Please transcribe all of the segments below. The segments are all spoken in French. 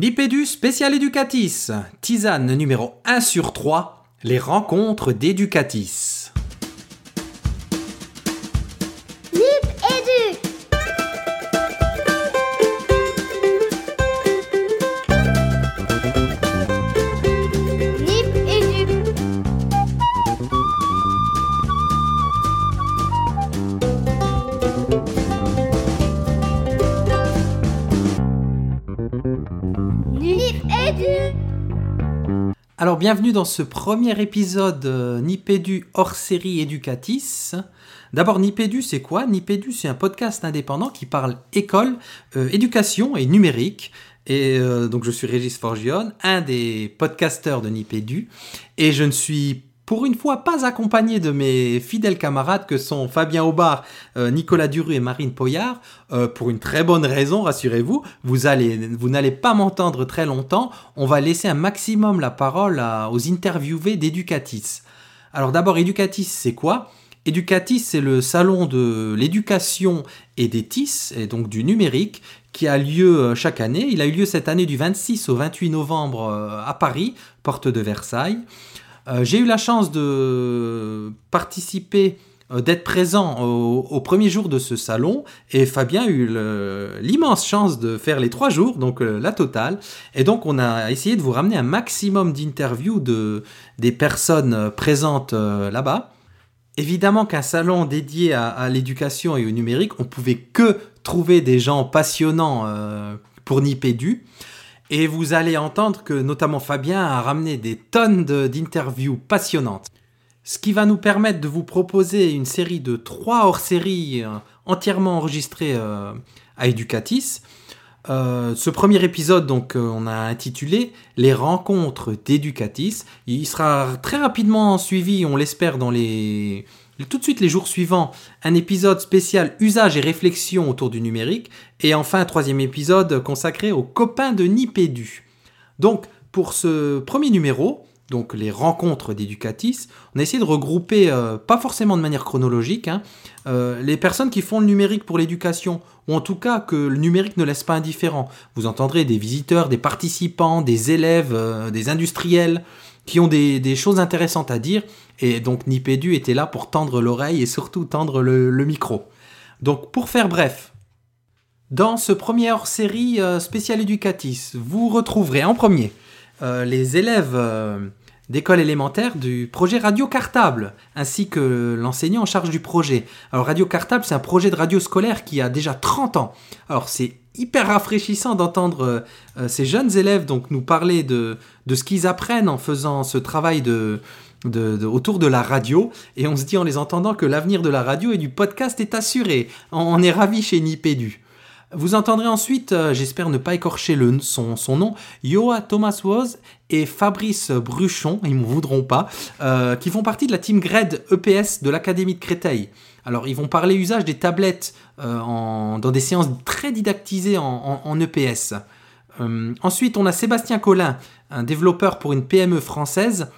Nipédu spécial éducatis, tisane numéro 1 sur 3, les rencontres d'éducatis. Bienvenue dans ce premier épisode euh, Nipédu hors série éducatis. D'abord Nipédu c'est quoi? Nipédu c'est un podcast indépendant qui parle école, euh, éducation et numérique. Et euh, donc je suis Régis Forgione, un des podcasteurs de Nipédu. Et je ne suis pour une fois pas accompagné de mes fidèles camarades que sont Fabien Aubard, euh, Nicolas Duru et Marine Poyard, euh, pour une très bonne raison, rassurez-vous. Vous allez, vous n'allez pas m'entendre très longtemps. On va laisser un maximum la parole aux interviewés d'Educatis. Alors d'abord, Educatis, c'est quoi? Educatis, c'est le salon de l'éducation et des TIS, et donc du numérique, qui a lieu euh, chaque année. Il a eu lieu cette année du 26 au 28 novembre à Paris, porte de Versailles. Euh, J'ai eu la chance de participer, euh, d'être présent au, au premier jour de ce salon, et Fabien a eu l'immense chance de faire les trois jours, donc euh, la totale. Et donc on a essayé de vous ramener un maximum d'interviews de, des personnes euh, présentes euh, là-bas. Évidemment qu'un salon dédié à, à l'éducation et au numérique, on pouvait que trouver des gens passionnants euh, pour Nipédu. Et vous allez entendre que notamment Fabien a ramené des tonnes d'interviews passionnantes. Ce qui va nous permettre de vous proposer une série de trois hors-séries euh, entièrement enregistrées euh, à Educatis. Euh, ce premier épisode, donc, on a intitulé Les rencontres d'Educatis. Il sera très rapidement suivi, on l'espère, dans les tout de suite les jours suivants, un épisode spécial usage et réflexion autour du numérique, et enfin un troisième épisode consacré aux copains de Nipédu. Donc, pour ce premier numéro, donc les rencontres d'Educatis, on a essayé de regrouper, euh, pas forcément de manière chronologique, hein, euh, les personnes qui font le numérique pour l'éducation, ou en tout cas que le numérique ne laisse pas indifférent. Vous entendrez des visiteurs, des participants, des élèves, euh, des industriels, qui ont des, choses intéressantes à dire, et donc Nipédu était là pour tendre l'oreille et surtout tendre le, le micro. Donc pour faire bref, dans ce premier hors-série euh, spécial éducatis, vous retrouverez en premier euh, les élèves euh, d'école élémentaire du projet Radio Cartable, ainsi que l'enseignant en charge du projet. Alors Radio Cartable, c'est un projet de radio scolaire qui a déjà 30 ans. Alors c'est hyper rafraîchissant d'entendre euh, euh, ces jeunes élèves donc nous parler de, ce qu'ils apprennent en faisant ce travail de, autour de la radio. Et on se dit en les entendant que l'avenir de la radio et du podcast est assuré. On, on est ravis chez Nipédu. Vous entendrez ensuite, euh, j'espère ne pas écorcher son, nom, Yoa Thomas Woz et Fabrice Bruchon, ils ne voudront pas, euh, qui font partie de la team GRED EPS de l'Académie de Créteil. Alors, ils vont parler usage des tablettes euh, dans des séances très didactisées en, en- EPS. Euh, ensuite, on a Sébastien Collin, un développeur pour une PME française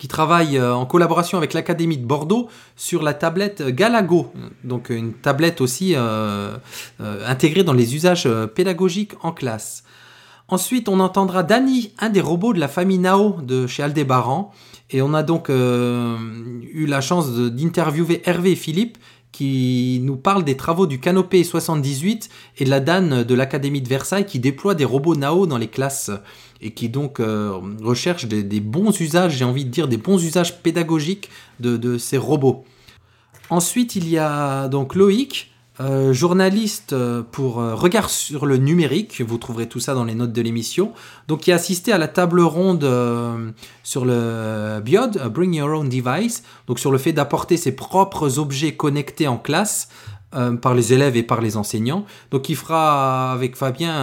qui travaille euh, en collaboration avec l'Académie de Bordeaux sur la tablette Galago, donc euh, une tablette aussi euh, intégrée dans les usages pédagogiques en classe. Ensuite, on entendra Dany, un des robots de la famille Nao de chez Aldébaran. Et on a donc eu la chance d'interviewer Hervé et Philippe qui nous parlent des travaux du Canopé 78 et de la DAN de l'Académie de Versailles qui déploie des robots Nao dans les classes et qui donc euh, recherche des, bons usages, j'ai envie de dire des bons usages pédagogiques de ces robots. Ensuite, il y a donc Loïc, euh, journaliste euh, pour euh, Regard sur le numérique. Vous trouverez tout ça dans les notes de l'émission. Donc, qui a assisté à la table ronde sur le BIOD, Bring Your Own Device, donc sur le fait d'apporter ses propres objets connectés en classe par les élèves et par les enseignants. Donc, il fera avec Fabien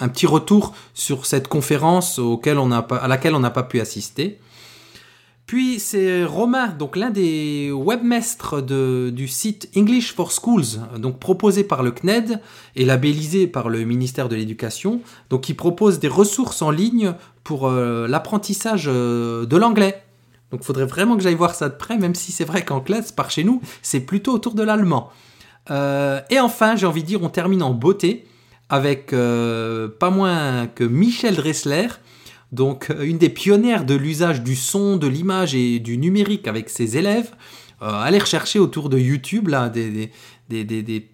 un, petit retour sur cette conférence auquel on à laquelle on n'a pas pu assister. Puis c'est Romain, donc l'un des webmestres du site English for Schools, donc proposé par le CNED et labellisé par le ministère de l'Éducation, donc qui propose des ressources en ligne pour euh, l'apprentissage euh, de l'anglais. Donc il faudrait vraiment que j'aille voir ça de près, même si c'est vrai qu'en classe, par chez nous, c'est plutôt autour de l'allemand. Euh, et enfin, j'ai envie de dire, on termine en beauté avec pas moins que Michel Dressler, donc euh, une des pionnières de l'usage du son, de l'image et du numérique avec ses élèves. Euh, allez rechercher autour de YouTube là, des,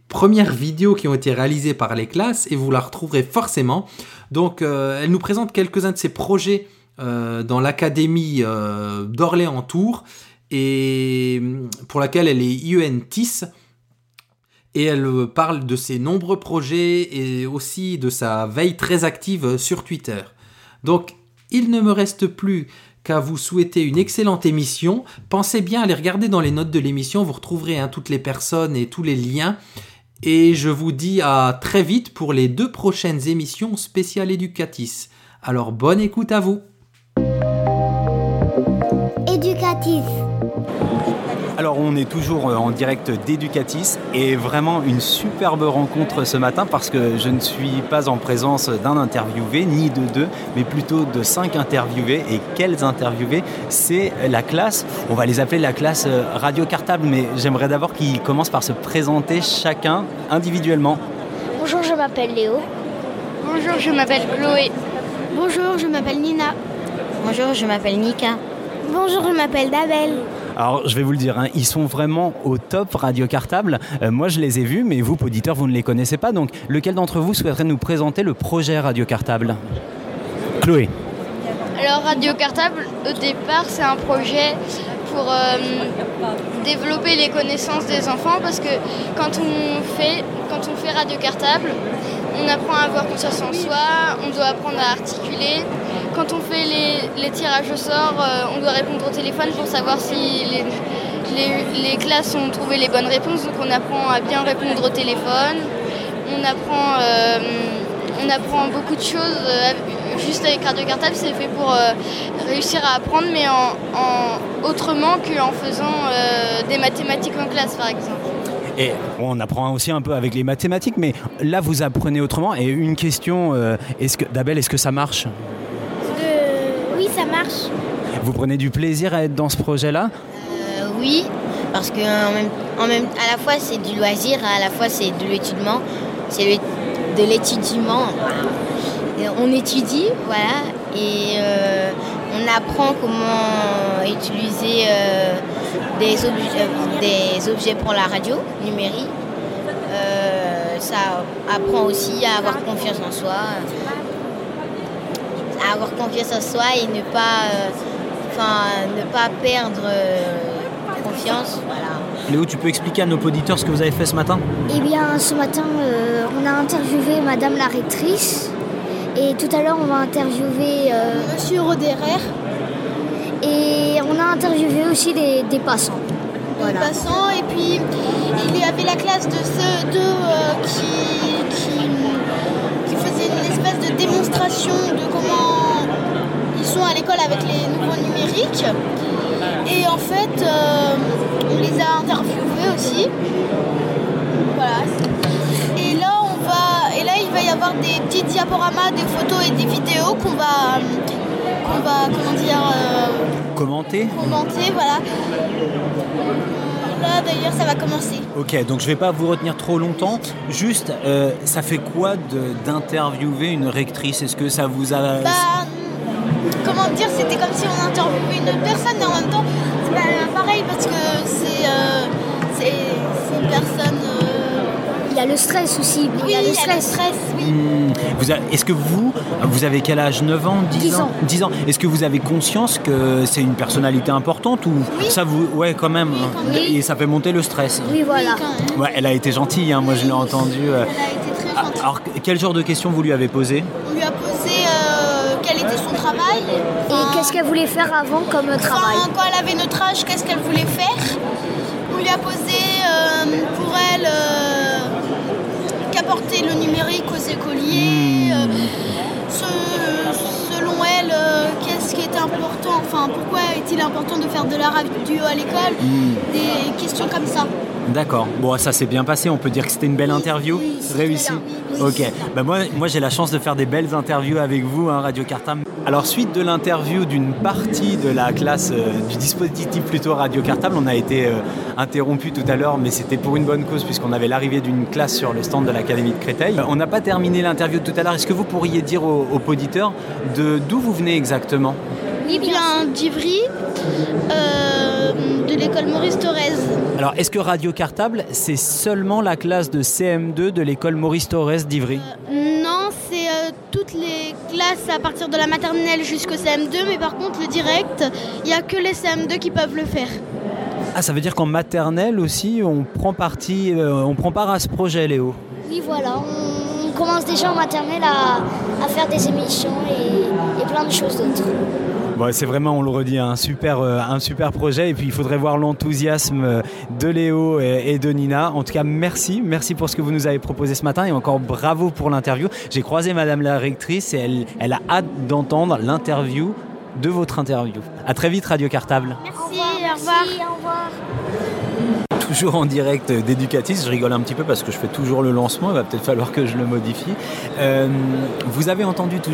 premières vidéos qui ont été réalisées par les classes et vous la retrouverez forcément. Donc euh, elle nous présente quelques-uns de ses projets dans l'académie d'Orléans-Tours et hum, pour laquelle elle est IENTIS et elle parle de ses nombreux projets et aussi de sa veille très active sur Twitter. Il ne me reste plus qu'à vous souhaiter une excellente émission. Pensez bien à aller regarder dans les notes de l'émission, vous retrouverez hein, toutes les personnes et tous les liens. Et je vous dis à très vite pour les deux prochaines émissions spéciales Educatis. Alors bonne écoute à vous. Éducatif. Alors on est toujours euh, en direct d'Educatis et vraiment une superbe rencontre ce matin parce que je ne suis pas en présence d'un interviewé ni de deux mais plutôt de cinq interviewés et quels interviewés? C'est la classe, on va les appeler la classe euh, radio cartable mais j'aimerais d'abord qu'ils commencent par se présenter chacun individuellement. Bonjour, je m'appelle Léo. Bonjour, je m'appelle Chloé. Bonjour, je m'appelle Nina. Bonjour, je m'appelle Nika. Bonjour, je m'appelle Dabel. Alors je vais vous le dire, hein, ils sont vraiment au top radio cartable. Euh, moi je les ai vus mais vous auditeurs vous ne les connaissez pas donc lequel d'entre vous souhaiterait nous présenter le projet radio cartable? Chloé. Alors, Radio Cartable, au départ, c'est un projet pour euh, développer les connaissances des enfants parce que quand on fait, quand on fait Radio Cartable, on apprend à avoir conscience en soi, on doit apprendre à articuler. Quand on fait les, les tirages au sort, euh, on doit répondre au téléphone pour savoir si les, les- les classes ont trouvé les bonnes réponses. Donc on apprend à bien répondre au téléphone. On apprend, euh, on apprend beaucoup de choses. euh, juste avec Radio Cartable, c'est fait pour euh, réussir à apprendre, mais en, en- autrement qu'en faisant des mathématiques en classe, par exemple. Et on apprend aussi un peu avec les mathématiques mais là vous apprenez autrement et une question, euh, est-ce que Dabel est-ce que ça marche? Euh, oui, ça marche. Vous prenez du plaisir à être dans ce projet-là? Euh, oui, parce que en même, en même, à la fois c'est du loisir, à la fois c'est de l'étudiement, c'est de l'étudiement. On étudie, voilà, et on apprend comment utiliser euh, des, euh, des objets pour la radio numérique. Euh, ça apprend aussi à avoir confiance en soi, à avoir confiance en soi et ne pas, euh, enfin, ne pas perdre euh, confiance. Voilà. Léo, tu peux expliquer à nos auditeurs ce que vous avez fait ce matin? Eh bien, ce matin, euh, on a interviewé Madame la rectrice. Et tout à l'heure, on va interviewer euh, Monsieur Roderer. Et on a interviewé aussi des, des passants. Voilà. passants et puis il y avait la classe de CE2 euh, qui, qui, qui faisait une espèce de démonstration de comment ils sont à l'école avec les nouveaux numériques et en fait euh, on les a interviewés aussi voilà avoir des petits diaporamas des photos et des vidéos qu'on va qu'on va comment dire euh, Commenter commenter, voilà. Là d'ailleurs ça va commencer. Ok, donc je vais pas vous retenir trop longtemps. Juste, euh, ça fait quoi d'interviewer une rectrice? Est-ce que ça vous a... Bah comment dire, c'était comme si on interviewait une autre personne mais en même temps c'est pas pareil parce que c'est euh, une personne. Euh, Il y a le stress aussi. Oui, il y a le stress. oui. Hmm, Est-ce que vous, vous avez quel âge? 9 ans 10, 10 ans? 10 ans. Est-ce que vous avez conscience que c'est une personnalité importante ou ça vous... Ouais, quand même. hein. quand même. Et ça fait monter le stress. Oui, voilà. Oui. Ouais, elle a été gentille, hein, moi je l'ai entendu. euh. Elle a été très Ah, gentille. Alors, quel genre de questions vous lui avez posé On lui a posé euh, quel était son travail? Et qu'est-ce qu'elle voulait faire avant comme travail? Enfin, quand elle avait notre âge, qu'est-ce qu'elle voulait faire? On lui a posé euh, pour elle euh, qu'apporter le numérique aux écoliers. euh, ce- selon elle, euh, qu'est-ce qui est important Enfin, pourquoi est-il important de faire de la radio à l'école Des questions comme ça. D'accord. Bon, ça s'est bien passé. On peut dire que c'était une belle interview. oui, Réussie. Oui. Ok. Bah moi, moi j'ai la chance de faire des belles interviews avec vous, hein, Radio Cartable. Alors, suite de l'interview d'une partie de la classe euh, du dispositif plutôt Radio Cartable, on a été euh, interrompu tout à l'heure, mais c'était pour une bonne cause puisqu'on avait l'arrivée d'une classe sur le stand de l'Académie de Créteil. Euh, on n'a pas terminé l'interview tout à l'heure. Est-ce que vous pourriez dire aux, aux auditeurs de d'où vous venez exactement? Oui, bien d'Ivry, de l'école Maurice Thorez. Alors, est-ce que Radio Cartable, c'est seulement la classe de CM2 de l'école Maurice Thorez d'Ivry? Toutes les classes à partir de la maternelle jusqu'au CM2, mais par contre, le direct, il n'y a que les CM2 qui peuvent le faire. Ah, ça veut dire qu'en maternelle aussi, on prend partie, euh, on prend part à ce projet, Léo. Oui, voilà, on, on commence déjà en maternelle à, à faire des émissions et, et plein de choses d'autres. Bon, c'est vraiment, on le redit, un super, euh, un super projet. Et puis, il faudrait voir l'enthousiasme euh, de Léo et, de Nina. En tout cas, merci. Merci pour ce que vous nous avez proposé ce matin. Et encore bravo pour l'interview. J'ai croisé Madame la rectrice et elle, elle a hâte d'entendre l'interview de votre interview. À très vite, Radio Cartable. Merci, merci, au revoir. Toujours en direct d'Educatis. Je rigole un petit peu parce que je fais toujours le lancement. Il va peut-être falloir que je le modifie. Euh, vous avez entendu tout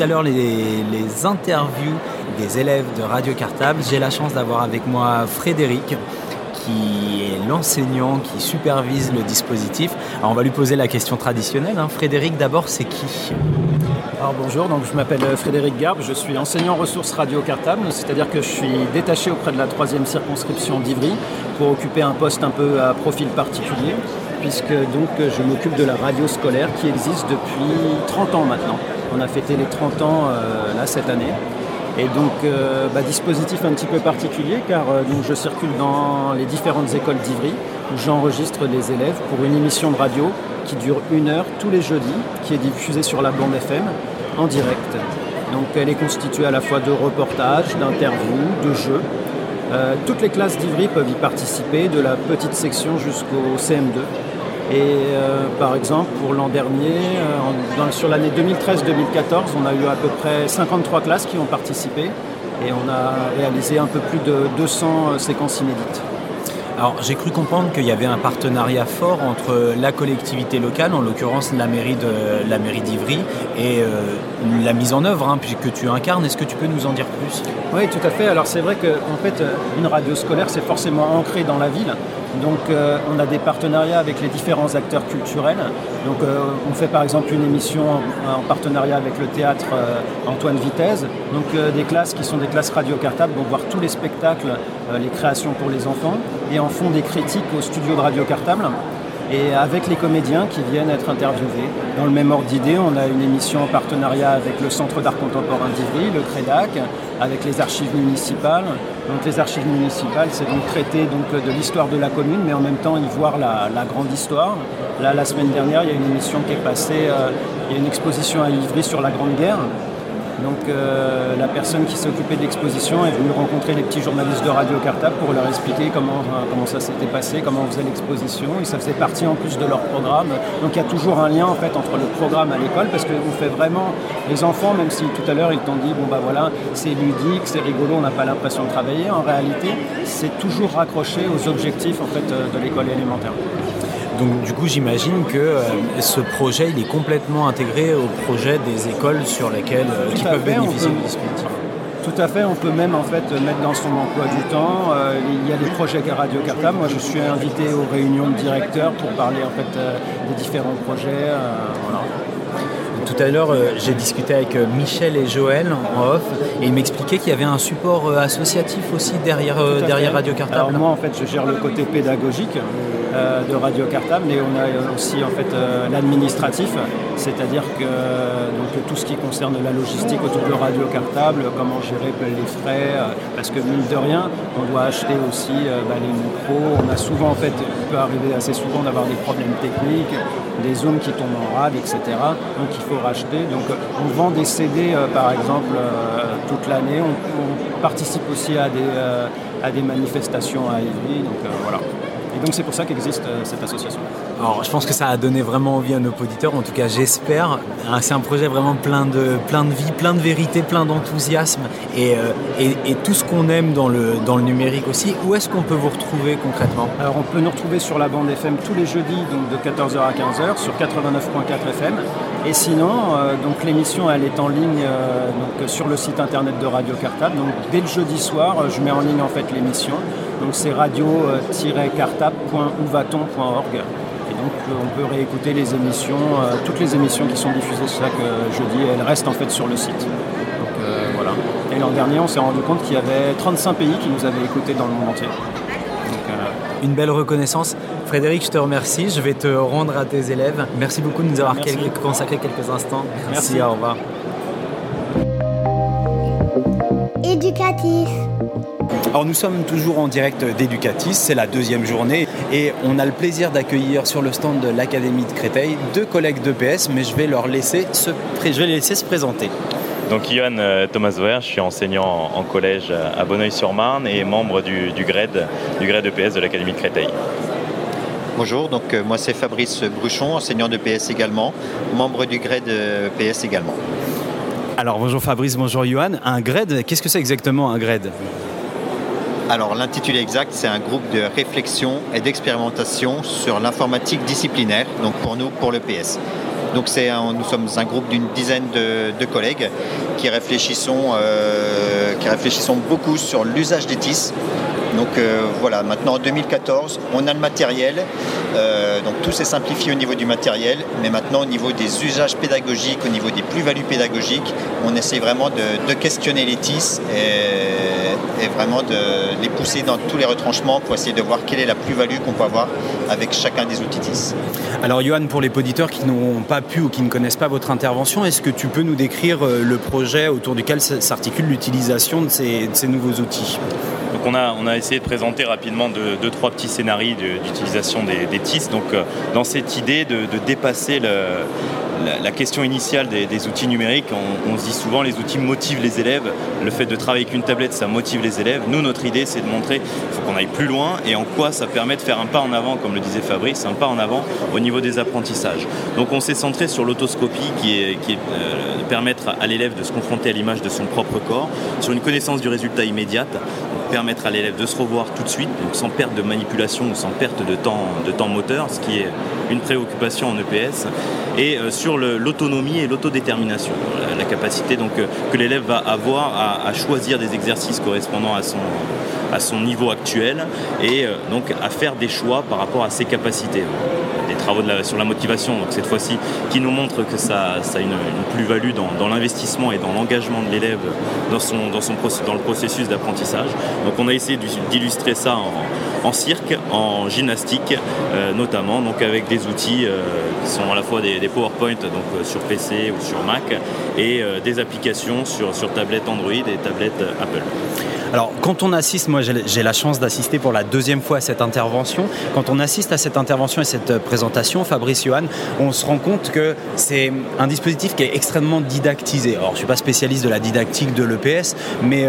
à l'heure les interviews des élèves de Radio Cartable. J'ai la chance d'avoir avec moi Frédéric qui est l'enseignant qui supervise le dispositif. Alors on va lui poser la question traditionnelle. hein. Frédéric, d'abord, c'est qui? Alors bonjour, donc je m'appelle Frédéric Garbe, je suis enseignant ressources radio cartable, c'est-à-dire que je suis détaché auprès de la troisième circonscription d'Ivry pour occuper un poste un peu à profil particulier, puisque donc je m'occupe de la radio scolaire qui existe depuis 30 ans maintenant. On a fêté les 30 ans euh, là cette année. Et donc, euh, bah, dispositif un petit peu particulier car euh, donc, je circule dans les différentes écoles d'Ivry où j'enregistre des élèves pour une émission de radio qui dure une heure tous les jeudis, qui est diffusée sur la bande FM en direct. Donc elle est constituée à la fois de reportages, d'interviews, de jeux. Euh, toutes les classes d'Ivry peuvent y participer, de la petite section jusqu'au CM2. Et euh, par exemple, pour l'an dernier, euh, en- dans- sur l'année 2013-2014, on a eu à peu près 53 classes qui ont participé et on a réalisé un peu plus de 200 séquences inédites. Alors, j'ai cru comprendre qu'il y avait un partenariat fort entre la collectivité locale, en l'occurrence la mairie de la mairie d'Ivry, et euh, la mise en œuvre, hein, puisque tu incarnes. Est-ce que tu peux nous en dire plus? Oui, tout à fait. Alors c'est vrai qu'en fait, euh, une radio scolaire, c'est forcément ancré dans la ville. Donc euh, on a des partenariats avec les différents acteurs culturels. Donc euh, on fait par exemple une émission en, en partenariat avec le théâtre euh, Antoine Vitesse. Donc des classes qui sont des classes radio cartables vont voir tous les spectacles, les créations pour les enfants et en font des critiques au studio de radio cartable et avec les comédiens qui viennent être interviewés. Dans le même ordre d'idée, on a une émission en partenariat avec le Centre d'art contemporain d'Ivry, le CREDAC, avec les archives municipales. Donc les archives municipales, c'est donc traiter donc, de l'histoire de la commune, mais en même temps y voir la, la grande histoire. Là, la semaine dernière, il y a une émission qui est passée, euh, il y a une exposition à Ivry sur la Grande Guerre. Donc euh, la personne qui s'est occupée de l'exposition est venue rencontrer les petits journalistes de Radio Cartable pour leur expliquer comment, euh, comment ça s'était passé, comment on faisait l'exposition. Et ça faisait partie en plus de leur programme. Donc il y a toujours un lien en fait entre le programme à l'école parce qu'on fait vraiment les enfants, même si tout à l'heure ils t'ont dit bon bah voilà c'est ludique, c'est rigolo, on n'a pas l'impression de travailler. En réalité, c'est toujours raccroché aux objectifs en fait euh, de l'école élémentaire. Donc, du coup, j'imagine que euh, ce projet, il est complètement intégré au projet des écoles sur lesquelles euh, qui peuvent fait, bénéficier du dispositif. Tout à fait, on peut même en fait mettre dans son emploi du temps. Euh, il y a des projets Radio Cartable. Moi, je suis invité aux réunions de directeurs pour parler en fait euh, des différents projets. voilà. Tout à l'heure, j'ai discuté avec Michel et Joël en off, et ils m'expliquaient qu'il y avait un support associatif aussi derrière, derrière. Radio Alors Cartable. moi, en fait, je gère le côté pédagogique de Radio Cartable, mais on a aussi en fait euh, l'administratif, c'est-à-dire que euh, donc tout ce qui concerne la logistique autour de Radio Cartable, comment gérer les frais, euh, parce que mine de rien, on doit acheter aussi euh, bah, les micros. On a souvent, en fait, il peut arriver assez souvent d'avoir des problèmes techniques, des zooms qui tombent en rade, etc. Donc il faut racheter. Donc euh, on vend des CD, euh, par exemple, euh, toute l'année. On, participe aussi à des, euh, à des manifestations à Ivry. Donc euh, voilà. Et donc c'est pour ça qu'existe cette association. Alors je pense que ça a donné vraiment envie à nos auditeurs, en tout cas j'espère. Hein, c'est un projet vraiment plein de, plein de vie, plein de vérité, plein d'enthousiasme et, et, tout ce qu'on aime dans le, dans le numérique aussi. Où est-ce qu'on peut vous retrouver concrètement? Alors on peut nous retrouver sur la bande FM tous les jeudis donc de 14h à 15h sur 89.4 FM. Et sinon, donc l'émission elle est en ligne donc, sur le site internet de Radio Cartable. Donc dès le jeudi soir, je mets en ligne en fait l'émission. Donc c'est radio-cartable.ouvaton.org. Et donc on peut réécouter les émissions, toutes les émissions qui sont diffusées chaque jeudi, elles restent en fait sur le site. Donc voilà. Et l'an dernier, on s'est rendu compte qu'il y avait 35 pays qui nous avaient écoutés dans le monde entier. Une belle reconnaissance. Frédéric, je te remercie. Je vais te rendre à tes élèves. Merci beaucoup de nous avoir consacré quelques instants. Merci, au revoir. Alors nous sommes toujours en direct d'Educatis, c'est la deuxième journée et on a le plaisir d'accueillir sur le stand de l'Académie de Créteil deux collègues d'EPS, mais je vais leur laisser se, je vais les laisser se présenter. Donc Yohan euh, Thomas Zoer, je suis enseignant en collège à Bonneuil-sur-Marne et membre du, du GRED, du GRED EPS de l'Académie de Créteil. Bonjour, donc euh, moi c'est Fabrice Bruchon, enseignant de PS également, membre du GRED EPS également. Alors bonjour Fabrice, bonjour Johan. Un GRED, qu'est-ce que c'est exactement un GRED alors l'intitulé exact, c'est un groupe de réflexion et d'expérimentation sur l'informatique disciplinaire, donc pour nous, pour le PS. Donc nous sommes un groupe d'une dizaine de, collègues qui réfléchissons, euh, qui réfléchissons beaucoup sur l'usage des TIS. Donc euh, voilà, maintenant en 2014, on a le matériel, euh, donc tout s'est simplifié au niveau du matériel, mais maintenant au niveau des usages pédagogiques, au niveau des plus-values pédagogiques, on essaie vraiment de, questionner les TIS et, vraiment de les pousser dans tous les retranchements pour essayer de voir quelle est la plus-value qu'on peut avoir avec chacun des outils TIS. Alors Johan, pour les auditeurs qui n'ont pas pu ou qui ne connaissent pas votre intervention, est-ce que tu peux nous décrire euh, le projet autour duquel s'articule l'utilisation de ces, nouveaux outils? Donc on a, on a essayé de présenter rapidement deux, trois petits scénarios d'utilisation des, TIS. Donc euh, dans cette idée de, de dépasser le, la, question initiale des, outils numériques, on, se dit souvent les outils motivent les élèves. Le fait de travailler avec une tablette, ça motive les élèves. Nous, notre idée, c'est de montrer faut qu'on aille plus loin et en quoi ça permet de faire un pas en avant, comme le disait Fabrice, un pas en avant au niveau des apprentissages. Donc on s'est centré sur l'autoscopie qui est, qui euh, permettre à l'élève de se confronter à l'image de son propre corps, sur une connaissance du résultat immédiate, permettre à l'élève de se revoir tout de suite, donc sans perte de manipulation ou sans perte de temps, de temps moteur, ce qui est une préoccupation en EPS, et euh, l'autonomie et l'autodétermination, la, capacité donc, euh, que l'élève va avoir à, choisir des exercices correspondant à son, à son niveau actuel et euh, donc à faire des choix par rapport à ses capacités. Des travaux sur la motivation, donc cette fois-ci, qui nous montrent que ça, ça a une, plus-value dans, l'investissement et dans l'engagement de l'élève dans, son, dans, son, dans le processus d'apprentissage. Donc on a essayé d'illustrer ça en, en cirque, en gymnastique euh, notamment, donc avec des outils euh, qui sont à la fois des, PowerPoint donc, euh, sur PC ou sur Mac et des applications sur, sur tablette Android et tablette Apple. Alors, quand on assiste, moi j'ai la chance d'assister pour la deuxième fois à cette intervention. Quand on assiste à cette intervention et cette présentation, Fabrice Johan, on se rend compte que c'est un dispositif qui est extrêmement didactisé. Alors, je ne suis pas spécialiste de la didactique de l'EPS, mais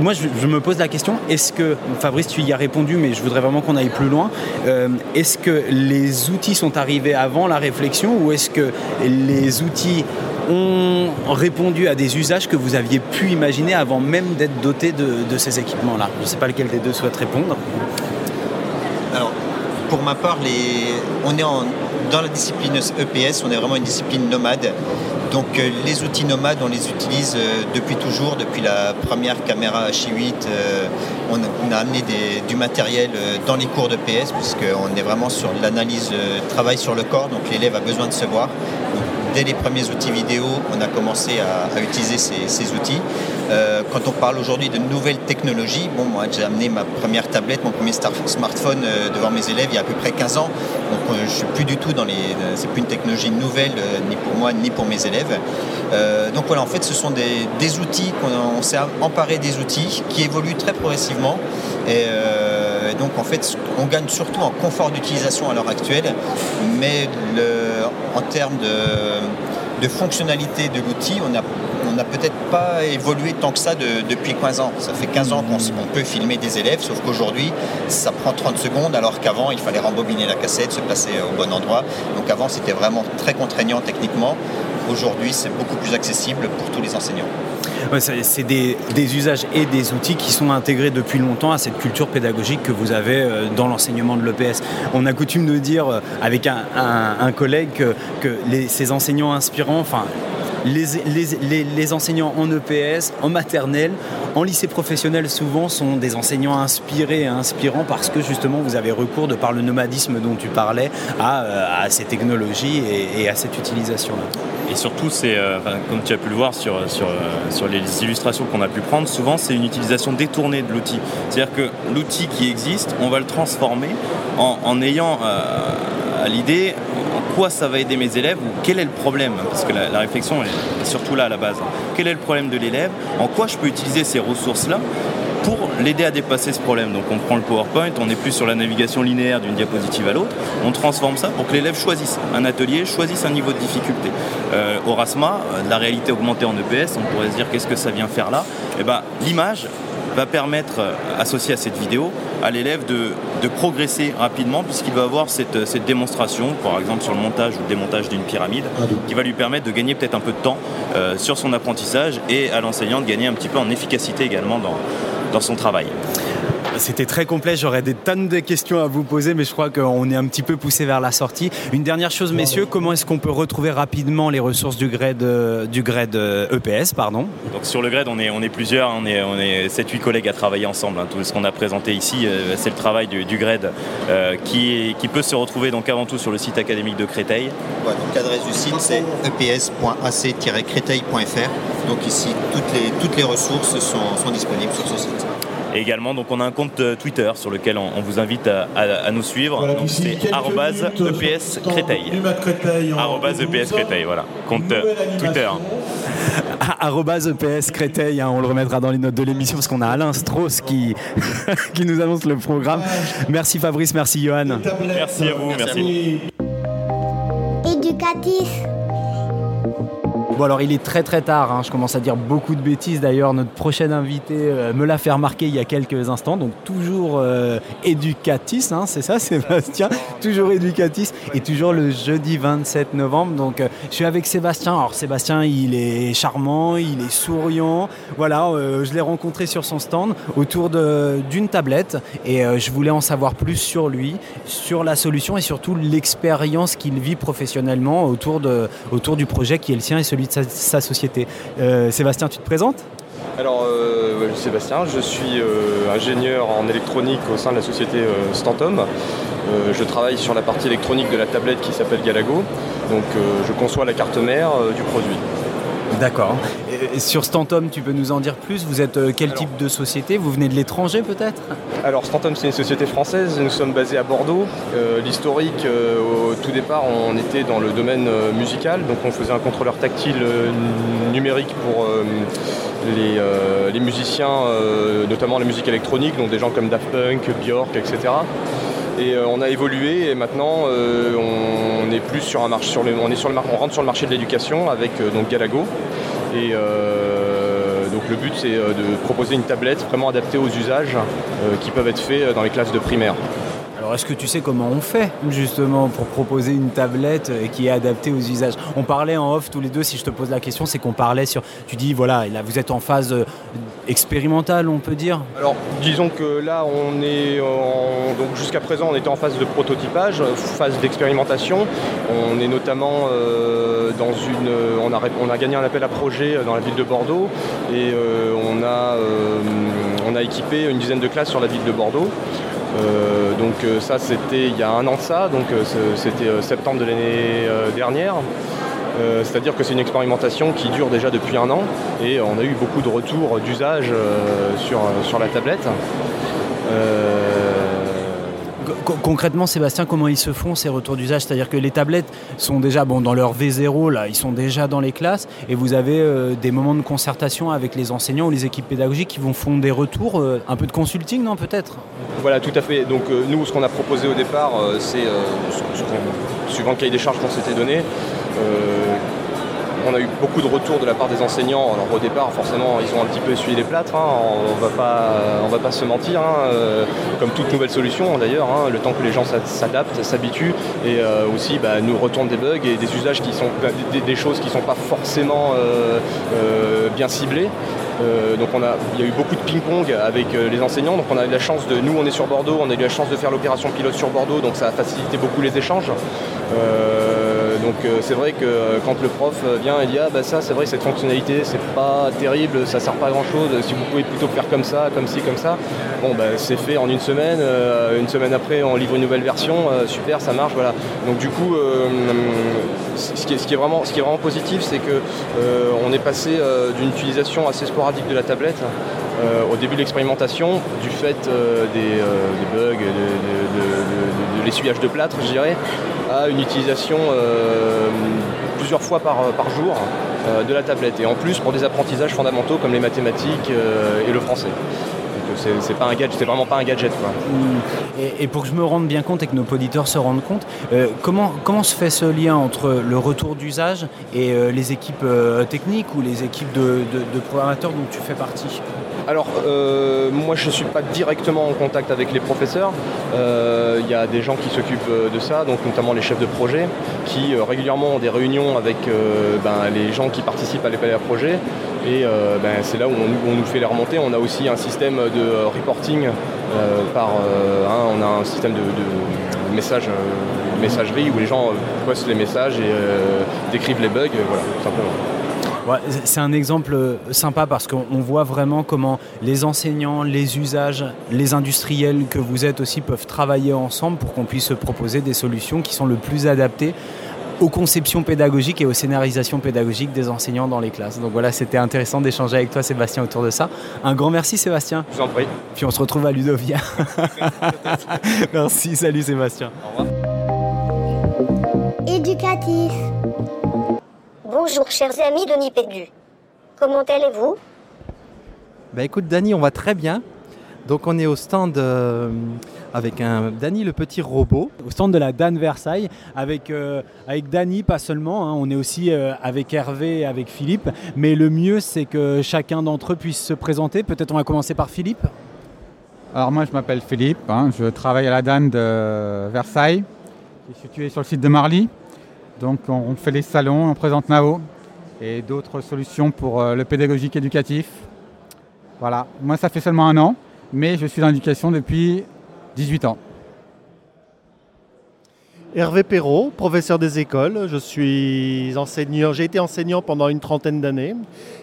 moi je, me pose la question est-ce que, Fabrice, tu y as répondu, mais je voudrais vraiment qu'on aille plus loin. Euh, est-ce que les outils sont arrivés avant la réflexion ou est-ce que les outils ont répondu à des usages que vous aviez pu imaginer avant même d'être doté de, ces équipements-là? Je ne sais pas lequel des deux souhaite répondre. Alors, pour ma part, on est dans la discipline EPS, on est vraiment une discipline nomade. Donc euh, les outils nomades, on les utilise euh, depuis toujours, depuis la première caméra H8. Euh, on, a amené du matériel dans les cours de PS, puisqu'on est vraiment sur l'analyse, travail sur le corps, donc l'élève a besoin de se voir dès les premiers outils vidéo, on a commencé à, utiliser ces, outils. Euh, quand on parle aujourd'hui de nouvelles technologies, bon, moi j'ai amené ma première tablette, mon premier smartphone euh, devant mes élèves il y a à peu près 15 ans. Donc euh, je suis plus du tout dans les. C'est plus une technologie nouvelle ni pour moi ni pour mes élèves. donc voilà, en fait, ce sont des, outils qu'on s'est emparé des outils qui évoluent très progressivement. Et, donc en fait, on gagne surtout en confort d'utilisation à l'heure actuelle, mais le, en termes de fonctionnalité de l'outil, on n'a peut-être pas évolué tant que ça depuis 15 ans. Ça fait 15 ans qu'on peut filmer des élèves, sauf qu'aujourd'hui, ça prend 30 secondes, alors qu'avant, il fallait rembobiner la cassette, se placer au bon endroit. Donc avant, c'était vraiment très contraignant techniquement. Aujourd'hui, c'est beaucoup plus accessible pour tous les enseignants. c'est des, usages et des outils qui sont intégrés depuis longtemps à cette culture pédagogique que vous avez euh, dans l'enseignement de l'EPS. On a coutume de dire euh, avec un, collègue que, ces enseignants inspirants, enfin les, enseignants en EPS, en maternelle, en lycée professionnel souvent sont des enseignants inspirés et inspirants parce que justement vous avez recours de par le nomadisme dont tu parlais à, euh, ces technologies et, à cette utilisation-là. Et surtout, c'est, euh, comme tu as pu le voir sur, sur, euh, sur les illustrations qu'on a pu prendre, souvent c'est une utilisation détournée de l'outil. C'est-à-dire que l'outil qui existe, on va le transformer en, ayant à l'idée quoi ça va aider mes élèves ou quel est le problème Parce que la, réflexion est surtout là à la base. Quel est le problème de l'élève? En quoi je peux utiliser ces ressources-là pour l'aider à dépasser ce problème? Donc on prend le PowerPoint, on n'est plus sur la navigation linéaire d'une diapositive à l'autre, on transforme ça pour que l'élève choisisse un atelier, choisisse un niveau de difficulté. Euh, euh, la réalité augmentée en EPS, on pourrait se dire qu'est-ce que ça vient faire là? Eh ben, L'image, va permettre, euh, associé à cette vidéo, à l'élève de, progresser rapidement puisqu'il va avoir cette, cette, démonstration, par exemple sur le montage ou le démontage d'une pyramide, qui va lui permettre de gagner peut-être un peu de temps euh, sur son apprentissage et à l'enseignant de gagner un petit peu en efficacité également dans, dans son travail. C'était très complet, j'aurais des tonnes de questions à vous poser, mais je crois qu'on est un petit peu poussé vers la sortie. Une dernière chose, messieurs, comment est-ce qu'on peut retrouver rapidement les ressources du GRED, euh, du GRED EPS e pardon? Donc sur le GRED, on est, on est plusieurs, on est, on est 7-8 collègues à travailler ensemble. Hein. Tout ce qu'on a présenté ici, euh, c'est le travail du, GRED euh, qui, qui peut se retrouver donc avant tout sur le site académique de Créteil. donc l'adresse du site c'est eps.ac-créteil.fr. Donc ici, toutes les, toutes les ressources sont, sont disponibles sur ce site. Et également, donc, on a un compte euh, Twitter sur lequel on, vous invite à, nous suivre. donc c'est EPS Créteil. EPS Créteil, voilà. Compte euh, Twitter. EPS Créteil, hein, on le remettra dans les notes de l'émission parce qu'on a Alain Strauss qui, qui nous annonce le programme. Merci Fabrice, merci Johan. Merci à vous, merci. Éducatif. Bon alors il est très très tard, hein. je commence à dire beaucoup de bêtises d'ailleurs. Notre prochaine invité euh, me l'a fait remarquer il y a quelques instants, donc toujours euh, éducatis, hein, c'est ça Sébastien? Toujours éducatis et toujours le jeudi 27 novembre. Donc euh, je suis avec Sébastien. Alors Sébastien il est charmant, il est souriant. Voilà, je l'ai rencontré sur son stand autour d'une tablette et je voulais en savoir plus sur lui, sur la solution et surtout l'expérience qu'il vit professionnellement autour, de, autour du projet qui est le sien et celui sa, société. Euh, Sébastien, tu te présentes? Alors, euh, Sébastien, je suis euh, ingénieur en électronique au sein de la société Stantom. je travaille sur la partie électronique de la tablette qui s'appelle Galago. Donc, je conçois la carte mère du produit. D'accord. Sur Stantom, tu peux nous en dire plus? Vous êtes euh, quel type de société? Vous venez de l'étranger peut-être? Alors Stantom, c'est une société française. Nous sommes basés à Bordeaux. Euh, l'historique, euh, au tout départ, on était dans le domaine musical. Donc on faisait un contrôleur tactile numérique pour les, les, musiciens, notamment la musique électronique, donc des gens comme Daft Punk, Björk, etc. Et on a évolué et maintenant on est plus sur un marché, on, on rentre sur le marché de l'éducation avec donc Galago. Et euh, donc le but c'est euh, de proposer une tablette vraiment adaptée aux usages euh, qui peuvent être faits dans les classes de primaire. Alors est-ce que tu sais comment on fait justement pour proposer une tablette qui est adaptée aux usages? On parlait en off tous les deux, si je te pose la question, c'est qu'on parlait sur... Tu dis, voilà, là vous êtes en phase expérimentale, on peut dire? Alors disons que là on est... Donc jusqu'à présent on était en phase de prototypage, phase d'expérimentation. On est notamment euh, dans une... On a, gagné un appel à projet dans la ville de Bordeaux et euh, on, a, euh, on a équipé une dizaine de classes sur la ville de Bordeaux. Euh, donc euh, ça c'était il y a un an de ça, donc euh, c'était septembre de l'année dernière. C'est-à-dire que c'est une expérimentation qui dure déjà depuis un an. Et on a eu beaucoup de retours d'usage sur, sur la tablette concrètement, Sébastien, comment ils se font ces retours d'usage? C'est-à-dire que les tablettes sont déjà bon, dans leur V0, là, ils sont déjà dans les classes, et vous avez euh, des moments de concertation avec les enseignants ou les équipes pédagogiques qui vont faire des retours, euh, un peu de consulting, non, peut-être? Voilà, tout à fait. Donc euh, nous, ce qu'on a proposé au départ, c'est, suivant le cahier des charges qu'on s'était donné, on a eu beaucoup de retours de la part des enseignants. Alors au départ, forcément, ils ont un petit peu essuyé les plâtres, hein. on va pas, on va pas se mentir, hein. euh, comme toute nouvelle solution d'ailleurs, hein. le temps que les gens s'adaptent, s'habituent et euh, aussi bah, nous retournent des bugs et des usages qui sont des, choses qui ne sont pas forcément bien ciblées. Euh, donc on a, il y a eu beaucoup de ping-pong avec euh, les enseignants. Donc on a eu la chance de, nous on est sur Bordeaux, on a eu la chance de faire l'opération pilote sur Bordeaux, donc ça a facilité beaucoup les échanges. Euh, donc c'est vrai que quand le prof vient et dit ah bah ça c'est vrai cette fonctionnalité c'est pas terrible, ça sert pas à grand chose, si vous pouvez plutôt faire comme ça, comme ci, comme ça, bon bah c'est fait en une semaine, une semaine après on livre une nouvelle version, super ça marche, voilà. Donc du coup ce qui, est, vraiment, ce qui est vraiment positif c'est que on est passé d'une utilisation assez sporadique de la tablette euh, au début de l'expérimentation, du fait euh, des, euh, bugs, de, l'essuyage de plâtre, je dirais, à une utilisation plusieurs fois par, jour de la tablette. Et en plus pour des apprentissages fondamentaux comme les mathématiques et le français c'est pas un c'est vraiment pas un gadget. Mm. Et, pour que je me rende bien compte et que nos auditeurs se rendent compte, euh, comment, se fait ce lien entre le retour d'usage et euh, les équipes euh, techniques ou les équipes de, programmateurs dont tu fais partie? Alors, moi, je ne suis pas directement en contact avec les professeurs. Il y a des gens qui s'occupent de ça, donc notamment les chefs de projet, qui régulièrement ont des réunions avec ben, les gens qui participent à l'appel à projet et euh, ben, c'est là où on, nous fait les remonter. On a aussi un système de euh, reporting euh, par. On a un système de, messagerie où les gens postent les messages et décrivent les bugs, voilà, tout simplement. C'est un exemple sympa parce qu'on voit vraiment comment les enseignants, les usages, les industriels que vous êtes aussi peuvent travailler ensemble pour qu'on puisse proposer des solutions qui sont le plus adaptées aux conceptions pédagogiques et aux scénarisations pédagogiques des enseignants dans les classes. Donc voilà, c'était intéressant d'échanger avec toi Sébastien autour de ça. Un grand merci Sébastien. Je vous en prie. Puis on se retrouve à Ludovia. merci, salut Sébastien. Au revoir. Éducatif. Bonjour chers amis de Nipédu. Comment allez-vous? Bah écoute Dani, on va très bien. Donc on est au stand euh, avec un Dany le petit robot. Au stand de la Dan Versailles avec, euh, avec Dany pas seulement, hein. on est aussi euh, avec Hervé et avec Philippe. Mais le mieux c'est que chacun d'entre eux puisse se présenter. Peut-être on va commencer par Philippe. Alors moi je m'appelle Philippe, hein. je travaille à la Dan de Versailles, qui est située sur le site de Marly. Donc on fait les salons, on présente Nao et d'autres solutions pour le pédagogique éducatif. Voilà, moi ça fait seulement un an mais je suis dans l'éducation depuis 18 ans. Hervé Perrault, professeur des écoles. Je suis enseignant, j'ai été enseignant pendant une trentaine d'années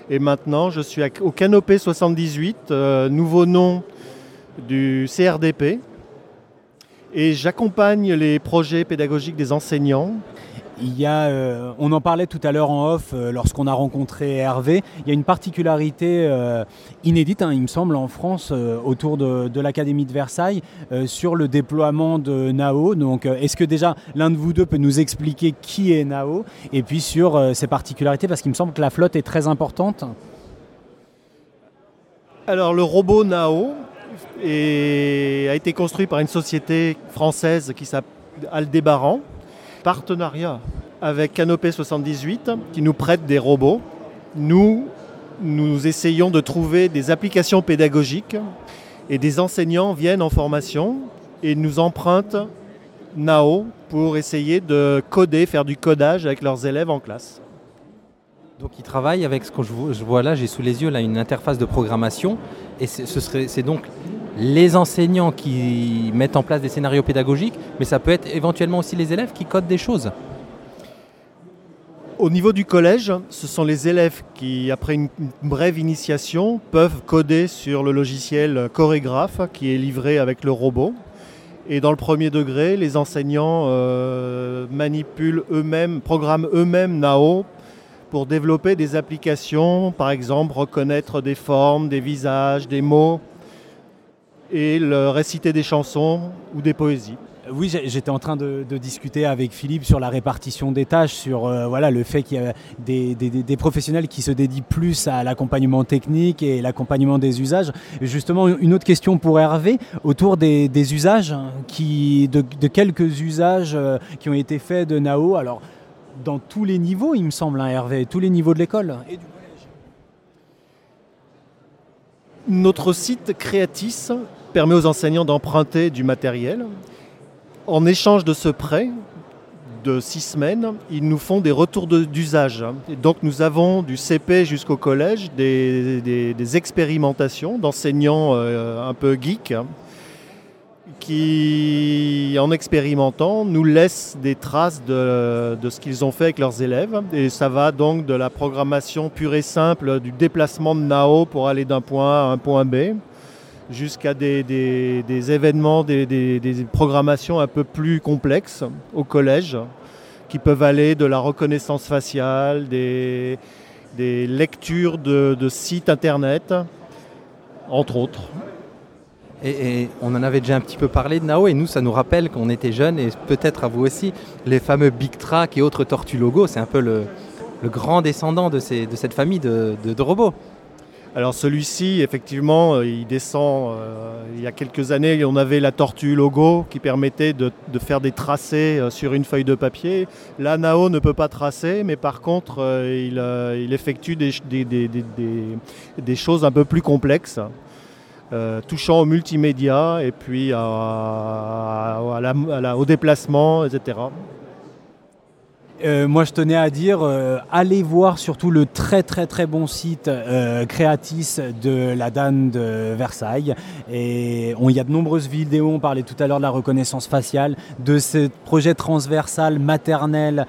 et maintenant je suis au Canopé 78, euh, nouveau nom du CRDP. Et j'accompagne les projets pédagogiques des enseignants il y a, euh, on en parlait tout à l'heure en off euh, lorsqu'on a rencontré Hervé, il y a une particularité euh, inédite, hein, il me semble, en France autour de, l'Académie de Versailles sur le déploiement de NAO. Est-ce que déjà l'un de vous deux peut nous expliquer qui est NAO et puis sur ses particularités? Parce qu'il me semble que la flotte est très importante. Alors le robot NAO a été construit par une société française qui s'appelle Aldébaran partenariat avec Canopé 78 qui nous prête des robots. Nous, nous essayons de trouver des applications pédagogiques et des enseignants viennent en formation et nous empruntent NAO pour essayer de coder, faire du codage avec leurs élèves en classe. Donc ils travaillent avec ce que je vois là, j'ai sous les yeux là une interface de programmation et c'est donc les enseignants qui mettent en place des scénarios pédagogiques, mais ça peut être éventuellement aussi les élèves qui codent des choses. Au niveau du collège, ce sont les élèves qui, après une brève initiation, peuvent coder sur le logiciel chorégraphe qui est livré avec le robot. Et dans le premier degré, les enseignants euh, manipulent eux-mêmes, programment eux-mêmes NAO pour développer des applications, par exemple reconnaître des formes, des visages, des mots, et le réciter des chansons ou des poésies. Oui, j'étais en train de, discuter avec Philippe sur la répartition des tâches, sur euh, voilà, le fait qu'il y a des, professionnels qui se dédient plus à l'accompagnement technique et l'accompagnement des usages. justement, une autre question pour Hervé, autour des, usages, qui, de, quelques usages euh, qui ont été faits de Nao. Alors, dans tous les niveaux, il me semble, hein, Hervé, tous les niveaux de l'école. Notre site Creatis permet aux enseignants d'emprunter du matériel. En échange de ce prêt de six semaines, ils nous font des retours d'usage. Et donc nous avons du CP jusqu'au collège des, expérimentations d'enseignants euh, un peu geeks qui, en expérimentant, nous laissent des traces de, ce qu'ils ont fait avec leurs élèves. Et ça va donc de la programmation pure et simple, du déplacement de Nao pour aller d'un point A à un point B, jusqu'à des, événements, des, programmations un peu plus complexes au collège, qui peuvent aller de la reconnaissance faciale, des, lectures de sites internet, entre autres. Et, on en avait déjà un petit peu parlé de Nao, et nous, ça nous rappelle qu'on était jeunes, et peut-être à vous aussi, les fameux Big Track et autres Tortues Logo, c'est un peu le, grand descendant de, cette famille de, robots. Alors celui-ci, effectivement, euh, il descend. euh, il y a quelques années, on avait la tortue logo qui permettait de, faire des tracés euh, sur une feuille de papier. Là, Nao ne peut pas tracer, mais par contre, il, effectue des choses un peu plus complexes. Euh, touchant au multimédia et puis à, à au déplacement, etc. Euh, moi, je tenais à dire, euh, allez voir surtout le très très très bon site euh, Creatis de la Dan de Versailles. Et il y a de nombreuses vidéos. On parlait tout à l'heure de la reconnaissance faciale, de ce projet transversal maternel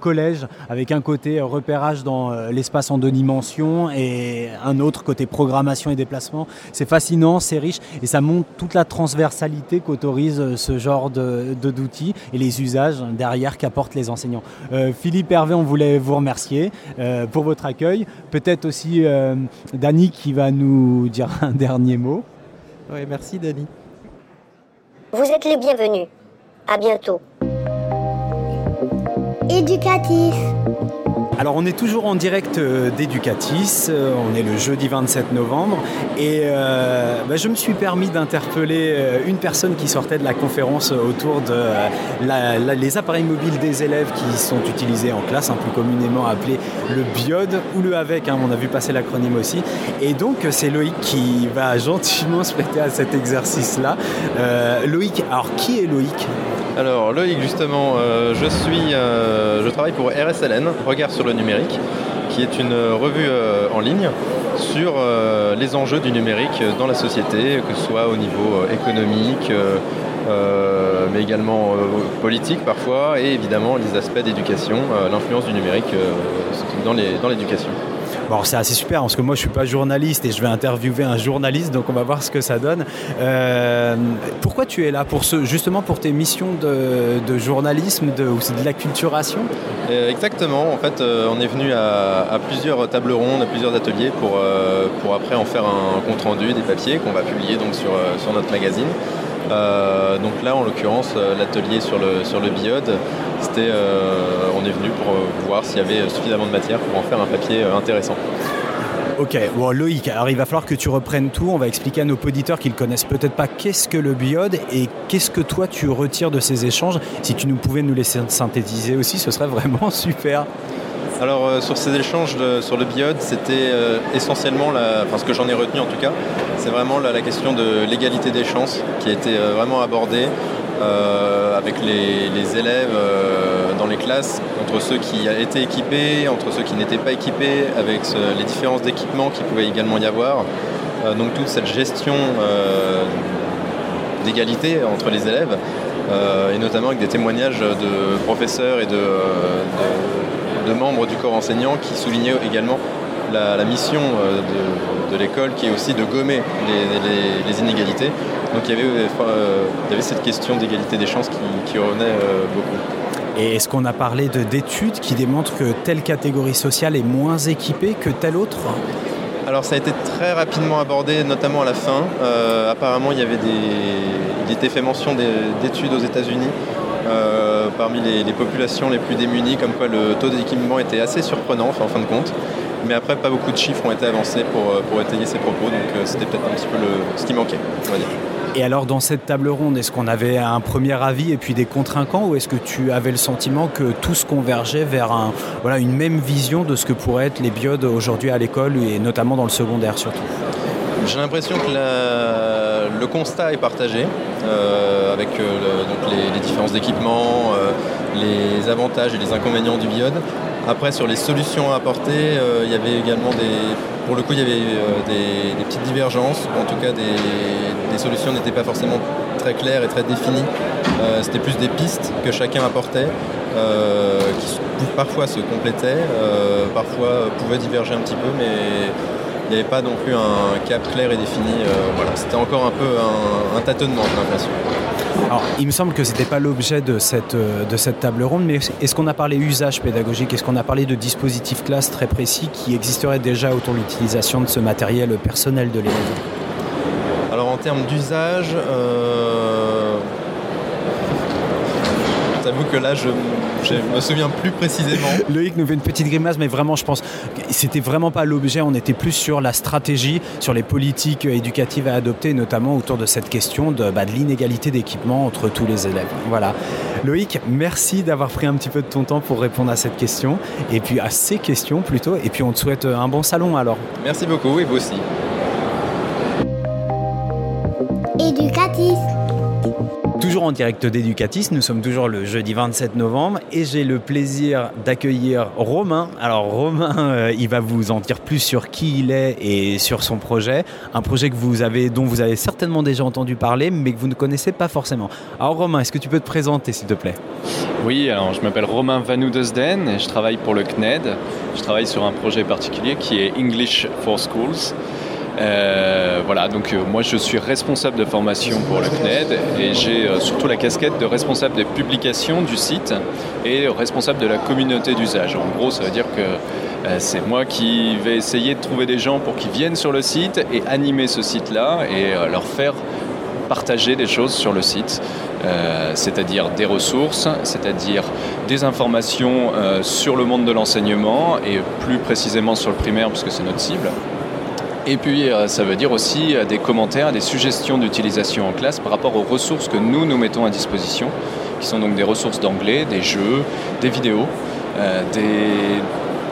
collège, avec un côté repérage dans l'espace en deux dimensions et un autre côté programmation et déplacement. C'est fascinant, c'est riche et ça montre toute la transversalité qu'autorise ce genre de- de- d'outils et les usages derrière qu'apportent les enseignants. Euh, Philippe Hervé, on voulait vous remercier euh, pour votre accueil. Peut-être aussi euh, Dany qui va nous dire un dernier mot. Oui, merci Dani. Vous êtes les bienvenus. À bientôt. Éducatif. Alors on est toujours en direct euh, d'Educatis, euh, on est le jeudi 27 novembre et euh, bah, je me suis permis d'interpeller une personne qui sortait de la conférence autour de les appareils mobiles des élèves qui sont utilisés en classe, hein, plus communément appelé le BIOD ou le AVEC, hein, on a vu passer l'acronyme aussi. Et donc c'est Loïc qui va gentiment se prêter à cet exercice-là. Loïc, alors qui est Loïc? Alors Loïc, justement, euh, je suis, euh, je travaille pour RSLN, Regard sur le numérique, qui est une revue euh, en ligne sur les enjeux du numérique dans la société, que ce soit au niveau économique, mais également politique parfois, et évidemment les aspects d'éducation, l'influence du numérique dans l'éducation. Bon, c'est assez super parce que moi je suis pas journaliste et je vais interviewer un journaliste, donc on va voir ce que ça donne. Euh, pourquoi tu es là pour ce, justement pour tes missions de, de journalisme de, ou c'est de l'acculturation? Euh, Exactement, en fait euh, on est venu à, plusieurs tables rondes, à plusieurs ateliers pour, pour après en faire un compte rendu des papiers qu'on va publier donc sur, sur notre magazine. Euh, donc là en l'occurrence euh, l'atelier sur le, sur le biode, c'était, euh, on est venu pour voir s'il y avait suffisamment de matière pour en faire un papier intéressant. Ok, bon Loïc, alors il va falloir que tu reprennes tout. On va expliquer à nos auditeurs qui ne connaissent peut-être pas qu'est-ce que le biode et qu'est-ce que toi tu retires de ces échanges. Si tu nous pouvais nous laisser synthétiser aussi, ce serait vraiment super. Alors euh, sur ces échanges sur le biode, c'était euh, essentiellement, la, enfin ce que j'en ai retenu en tout cas, c'est vraiment la, question de l'égalité des chances qui a été euh, vraiment abordée avec les, élèves dans les classes, entre ceux qui étaient équipés, entre ceux qui n'étaient pas équipés, avec les différences d'équipement qui pouvait également y avoir. Donc toute cette gestion d'égalité entre les élèves, et notamment avec des témoignages de professeurs et de- de membres du corps enseignant qui soulignaient également la, la mission euh, de, de l'école qui est aussi de gommer les, les- les inégalités. Donc il y avait, euh, il y avait cette question d'égalité des chances qui, qui revenait euh, beaucoup. Et est-ce qu'on a parlé de- d'études qui démontrent que telle catégorie sociale est moins équipée que telle autre? Alors ça a été très rapidement abordé, notamment à la fin. Euh, apparemment, il y avait des, il était fait mention des- d'études aux États-Unis euh, parmi les, populations les plus démunies, comme quoi le taux d'équipement était assez surprenant, en fin de compte. Mais après, pas beaucoup de chiffres ont été avancés pour, euh, étayer ces propos, donc euh, c'était peut-être un petit peu ce qui manquait. Et alors dans cette table ronde, est-ce qu'on avait un premier avis et puis des contre-inquants ou est-ce que tu avais le sentiment que tous convergeaient vers un, voilà, une même vision de ce que pourraient être les biodes aujourd'hui à l'école et notamment dans le secondaire surtout? J'ai l'impression que le constat est partagé euh, avec euh, donc les, différences d'équipement, euh, les avantages et les inconvénients du biode. Après, sur les solutions à apporter, il y avait également des. Pour le coup, il y avait des, petites divergences, en tout cas des, solutions n'étaient pas forcément très claires et très définies. C'était plus des pistes que chacun apportait, qui parfois se complétaient, parfois pouvaient diverger un petit peu, mais il n'y avait pas non plus un cap clair et défini. euh, voilà. C'était encore un peu un, un tâtonnement, j'ai l'impression. Alors, il me semble que ce n'était pas l'objet de cette, euh, de cette table ronde, mais est-ce qu'on a parlé usage pédagogique? Est-ce qu'on a parlé de dispositifs classe très précis qui existeraient déjà autour de l'utilisation de ce matériel personnel de l'élève? Alors en termes d'usage, euh... j'avoue que là je, je me souviens plus précisément. Loïc nous fait une petite grimace, mais vraiment, je pense que c'était vraiment pas l'objet. On était plus sur la stratégie, sur les politiques éducatives à adopter, notamment autour de cette question de, bah, de l'inégalité d'équipement entre tous les élèves. Voilà. Loïc, merci d'avoir pris un petit peu de ton temps pour répondre à cette question, et puis à ces questions plutôt. Et puis on te souhaite un bon salon alors. Merci beaucoup et vous aussi. Éducatif. En direct d'Educatis, nous sommes toujours le jeudi 27 novembre et j'ai le plaisir d'accueillir Romain. Alors Romain, euh, il va vous en dire plus sur qui il est et sur son projet, un projet que vous avez, dont vous avez certainement déjà entendu parler, mais que vous ne connaissez pas forcément. Alors Romain, est-ce que tu peux te présenter s'il te plaît? Oui, alors je m'appelle Romain Vanoudesden et je travaille pour le CNED. Je travaille sur un projet particulier qui est English for Schools. Euh, voilà, donc euh, moi je suis responsable de formation pour le CNED et j'ai euh, surtout la casquette de responsable des publications du site et responsable de la communauté d'usage. En gros, ça veut dire que c'est moi qui vais essayer de trouver des gens pour qu'ils viennent sur le site et animer ce site-là et leur faire partager des choses sur le site, c'est-à-dire des ressources, c'est-à-dire des informations sur le monde de l'enseignement et plus précisément sur le primaire puisque c'est notre cible. Et puis euh, ça veut dire aussi euh, des commentaires, des suggestions d'utilisation en classe par rapport aux ressources que nous nous mettons à disposition, qui sont donc des ressources d'anglais, des jeux, des vidéos, euh,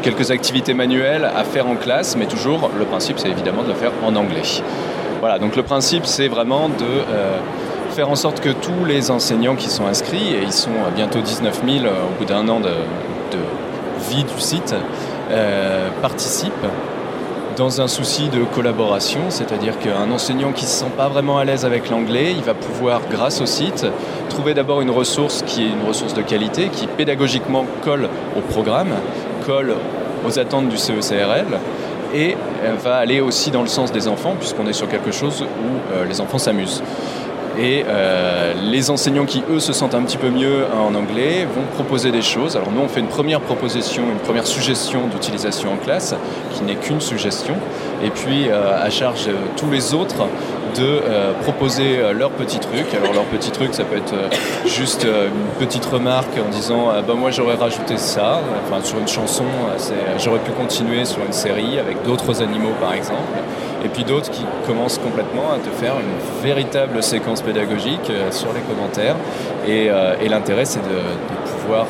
quelques activités manuelles à faire en classe, mais toujours le principe c'est évidemment de le faire en anglais. Voilà, donc le principe c'est vraiment de faire en sorte que tous les enseignants qui sont inscrits, et ils sont euh, bientôt 19 000 au bout d'un an de, vie du site, participent dans un souci de collaboration, c'est-à-dire qu'un enseignant qui ne se sent pas vraiment à l'aise avec l'anglais, il va pouvoir, grâce au site, trouver d'abord une ressource qui est une ressource de qualité, qui pédagogiquement colle au programme, colle aux attentes du CECRL, et elle va aller aussi dans le sens des enfants, puisqu'on est sur quelque chose où euh, les enfants s'amusent. Et euh, les enseignants qui, eux, se sentent un petit peu mieux en anglais vont proposer des choses. Alors nous, on fait une première proposition, une première suggestion d'utilisation en classe, qui n'est qu'une suggestion. Et puis, euh, à charge euh, tous les autres de euh, proposer euh, leur petit truc. Alors leur petit truc, ça peut être euh, juste une petite remarque en disant ah bah, moi j'aurais rajouté ça, enfin sur une chanson, j'aurais pu continuer sur une série avec d'autres animaux par exemple. Et puis d'autres qui commencent complètement à te faire une véritable séquence pédagogique sur les commentaires. Et, l'intérêt, c'est de, pouvoir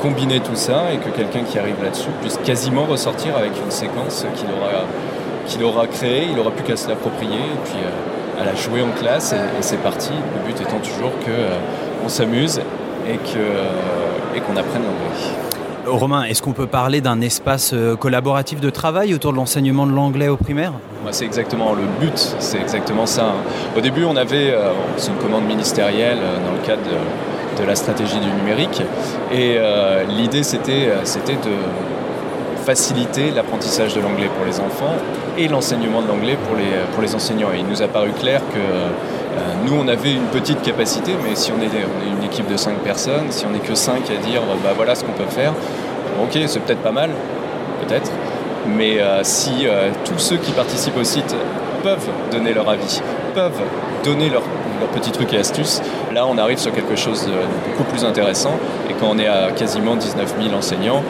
combiner tout ça et que quelqu'un qui arrive là-dessus puisse quasiment ressortir avec une séquence qu'il aura, qu'il aura créée. Il n'aura plus qu'à se l'approprier à la jouer en classe. Et, et c'est parti. Le but étant toujours qu'on s'amuse et que, euh, et qu'on apprenne l'anglais. Romain, est-ce qu'on peut parler d'un espace euh, collaboratif de travail autour de l'enseignement de l'anglais au primaire? Moi, c'est exactement le but, c'est exactement ça. Au début, on avait, euh, c'est une commande ministérielle euh, dans le cadre de, de la stratégie du numérique, et euh, l'idée c'était, euh, c'était de faciliter l'apprentissage de l'anglais pour les enfants et l'enseignement de l'anglais pour les, pour les enseignants. Et il nous a paru clair que euh, nous, on avait une petite capacité, mais si on est, une équipe de 5 personnes, si on n'est que 5 à dire bah voilà ce qu'on peut faire, ok, c'est peut-être pas mal, peut-être, mais euh, si euh, tous ceux qui participent au site peuvent donner leur avis, peuvent donner leur, leur petit truc et astuces, là on arrive sur quelque chose de beaucoup plus intéressant. Et quand on est à quasiment 19 000 enseignants,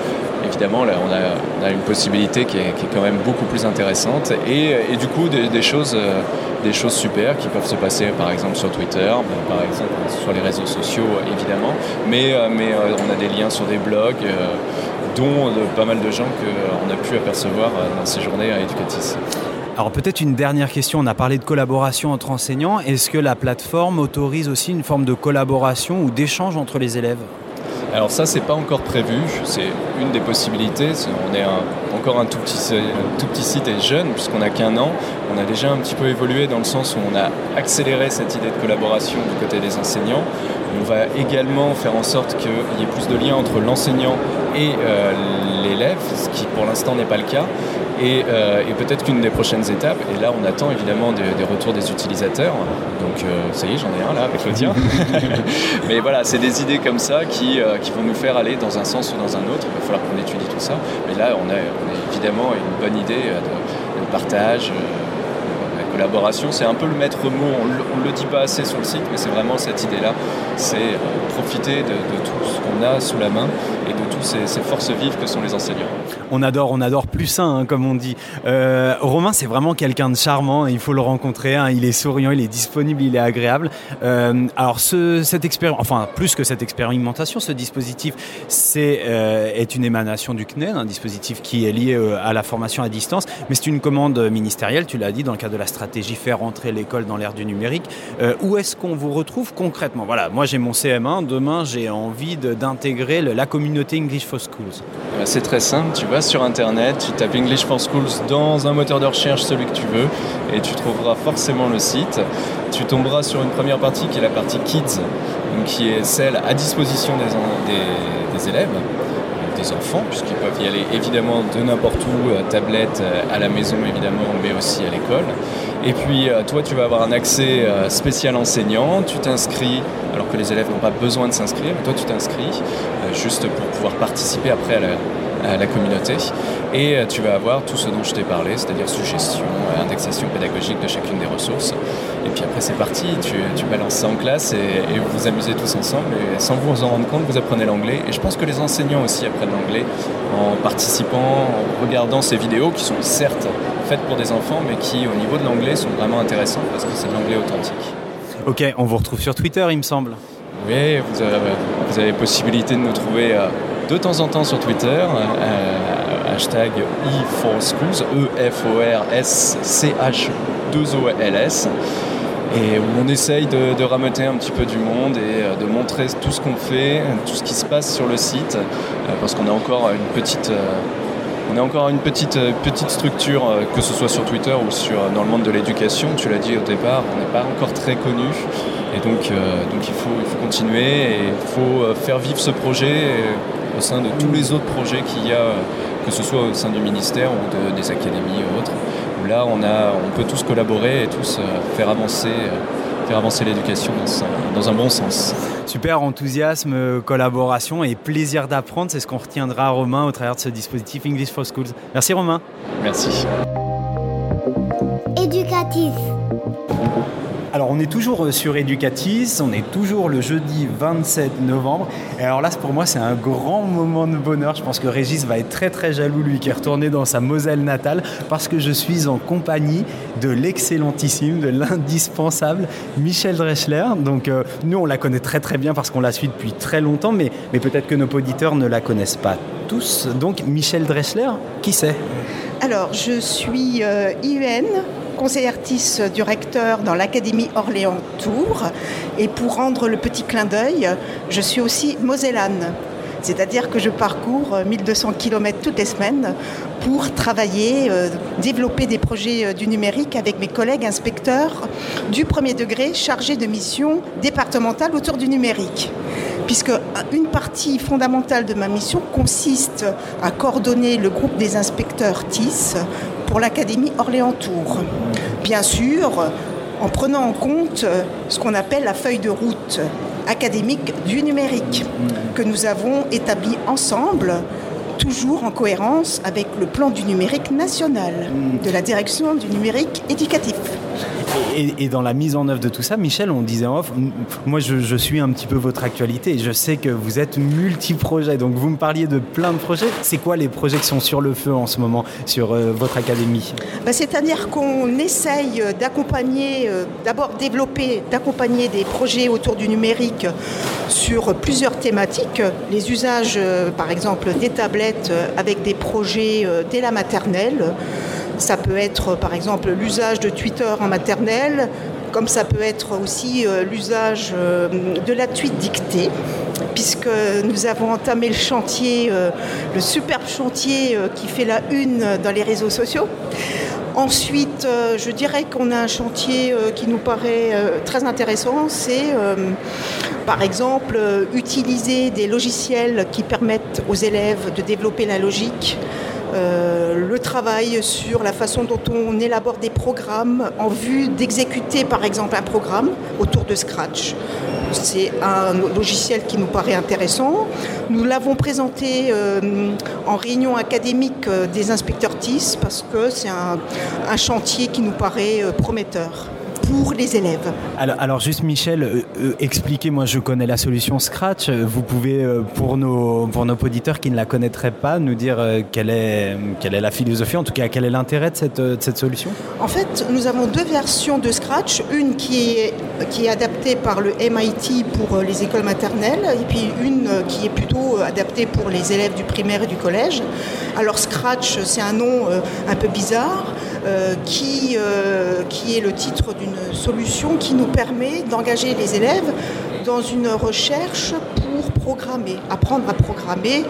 évidemment, on a, une possibilité qui est, quand même beaucoup plus intéressante. Et, du coup, des, choses, euh, des choses super qui peuvent se passer, par exemple, sur Twitter, par exemple, sur les réseaux sociaux, évidemment. Mais, euh, euh, on a des liens sur des blogs, dont pas mal de gens qu'on a pu apercevoir dans ces journées à Educatis. Alors peut-être une dernière question, on a parlé de collaboration entre enseignants. Est-ce que la plateforme autorise aussi une forme de collaboration ou d'échange entre les élèves? Alors ça, c'est pas encore prévu. C'est une des possibilités. on est encore un tout petit, tout petit site et jeune, puisqu'on n'a qu'un an. On a déjà un petit peu évolué dans le sens où on a accéléré cette idée de collaboration du côté des enseignants. On va également faire en sorte qu'il y ait plus de liens entre l'enseignant et euh, l'élève, ce qui pour l'instant n'est pas le cas. Et, euh, et peut-être qu'une des prochaines étapes, et là on attend évidemment des, des retours des utilisateurs, donc euh, ça y est j'en ai un là avec le tien, mais voilà c'est des idées comme ça qui, euh, qui, vont nous faire aller dans un sens ou dans un autre, il va falloir qu'on étudie tout ça, mais là on a, on a évidemment une bonne idée de, de partage, la collaboration, c'est un peu le maître mot, on ne le dit pas assez sur le site, mais c'est vraiment cette idée-là, c'est profiter de, de tout ce qu'on a sous la main et de toutes ces, ces, forces vives que sont les enseignants. On adore, on adore plus sain, hein, comme on dit. Euh, Romain, c'est vraiment quelqu'un de charmant, il faut le rencontrer, hein, il est souriant, il est disponible, il est agréable. Euh, alors, ce, cette expérience, enfin, plus que cette expérimentation, ce dispositif, c'est euh, est une émanation du CNED, un dispositif qui est lié à la formation à distance, mais c'est une commande ministérielle, tu l'as dit, dans le cadre de la stratégie faire rentrer l'école dans l'ère du numérique. Où est-ce qu'on vous retrouve concrètement? Voilà, moi j'ai mon CM1, demain j'ai envie d'intégrer la communauté C'est très simple, tu vas sur internet, tu tapes English for Schools dans un moteur de recherche, celui que tu veux, et tu trouveras forcément le site. Tu tomberas sur une première partie qui est la partie Kids, qui est celle à disposition des élèves enfants, puisqu'ils peuvent y aller évidemment de n'importe où, euh, tablette, à la maison évidemment, mais aussi à l'école. Et puis euh, toi, tu vas avoir un accès euh, spécial enseignant, tu t'inscris, alors que les élèves n'ont pas besoin de s'inscrire, mais toi tu t'inscris euh, juste pour pouvoir participer après à la, à la communauté. Et euh, tu vas avoir tout ce dont je t'ai parlé, c'est-à-dire suggestion, euh, indexation pédagogique de chacune des ressources. Et puis après c'est parti, tu, tu, balances ça en classe et, et, vous vous amusez tous ensemble. Et sans vous en rendre compte, vous apprenez l'anglais. Et je pense que les enseignants aussi apprennent l'anglais en participant, en regardant ces vidéos qui sont certes faites pour des enfants, mais qui au niveau de l'anglais sont vraiment intéressantes parce que c'est de l'anglais authentique. Ok, on vous retrouve sur Twitter, il me semble. Oui, vous avez, vous avez possibilité de nous trouver de temps en temps sur Twitter, euh, hashtag E4Schools, E-F-O-R-S-C-H-2-O-L-S, et où on essaye de, de un petit peu du monde et de montrer tout ce qu'on fait, tout ce qui se passe sur le site, parce qu'on a encore une petite... Encore une petite, structure, que ce soit sur Twitter ou dans le monde de l'éducation. Tu l'as dit au départ, on n'est pas encore très connu. Et donc, euh, donc il, faut, il faut continuer et il faut faire vivre ce projet au sein de tous les autres projets qu'il y a, que ce soit au sein du ministère ou de, des académies ou autres. Où là, on, a, on peut tous collaborer et tous faire avancer faire avancer l'éducation dans, dans, un bon sens. Super enthousiasme, collaboration et plaisir d'apprendre, c'est ce qu'on retiendra Romain au travers de ce dispositif English for Schools. Merci Romain. Merci. Éducatif. Alors on est toujours sur Educatis, on est toujours le jeudi 27 novembre. Et alors là pour moi c'est un grand moment de bonheur. Je pense que Régis va être très très jaloux lui qui est retourné dans sa Moselle natale parce que je suis en compagnie de l'excellentissime, de l'indispensable Michel Dreschler. Donc euh, nous on la connaît très très bien parce qu'on la suit depuis très longtemps, mais, peut-être que nos auditeurs ne la connaissent pas tous. Donc Michel Dreschler, qui c'est? Alors je suis euh, TIS du recteur dans l'Académie Orléans-Tours. Et pour rendre le petit clin d'œil, je suis aussi mosellane. C'est-à-dire que je parcours 1200 km toutes les semaines pour travailler, euh, développer des projets euh, du numérique avec mes collègues inspecteurs du premier degré chargés de missions départementales autour du numérique. Puisque une partie fondamentale de ma mission consiste à coordonner le groupe des inspecteurs TIS pour l'Académie Orléans-Tours. Bien sûr, en prenant en compte ce qu'on appelle la feuille de route académique du numérique que nous avons établi ensemble toujours en cohérence avec le plan du numérique national de la direction du numérique éducatif. Et, dans la mise en œuvre de tout ça, Michel, on disait en off, moi je, suis un petit peu votre actualité je sais que vous êtes multi-projets. Donc vous me parliez de plein de projets. C'est quoi les projets qui sont sur le feu en ce moment sur euh, votre académie? Bah, C'est-à-dire qu'on essaye d'accompagner, euh, d'abord développer, d'accompagner des projets autour du numérique sur plusieurs thématiques. Les usages, euh, par exemple, des tablettes avec des projets dès la maternelle. Ça peut être, par exemple, l'usage de Twitter en maternelle, comme ça peut être aussi euh, l'usage euh, de la tweet dictée, puisque nous avons entamé le chantier, euh, le superbe chantier euh, qui fait la une dans les réseaux sociaux. Ensuite, euh, je dirais qu'on a un chantier euh, qui nous paraît euh, très intéressant, c'est euh, par exemple euh, utiliser des logiciels qui permettent aux élèves de développer la logique, euh, le travail sur la façon dont on élabore des programmes en vue d'exécuter par exemple un programme autour de Scratch. C'est un logiciel qui nous paraît intéressant. Nous l'avons présenté euh, en réunion académique euh, des inspecteurs TIS parce que c'est un, chantier qui nous paraît euh, prometteur pour les élèves. alors, alors juste Michel, euh, euh, expliquez, moi je connais la solution Scratch. Vous pouvez, euh, pour, nos, pour nos auditeurs qui ne la connaîtraient pas, nous dire euh, quelle, est, quelle est la philosophie, en tout cas quel est l'intérêt de cette, euh, de cette solution? En fait, nous avons deux versions de Scratch, une qui est, qui est adaptée par le MIT pour euh, les écoles maternelles et puis une euh, qui est plutôt euh, adaptée pour les élèves du primaire et du collège. Alors Scratch, c'est un nom euh, un peu bizarre euh, qui, euh, qui est le titre d'une solution qui nous permet d'engager les élèves dans une recherche pour programmer, apprendre à programmer.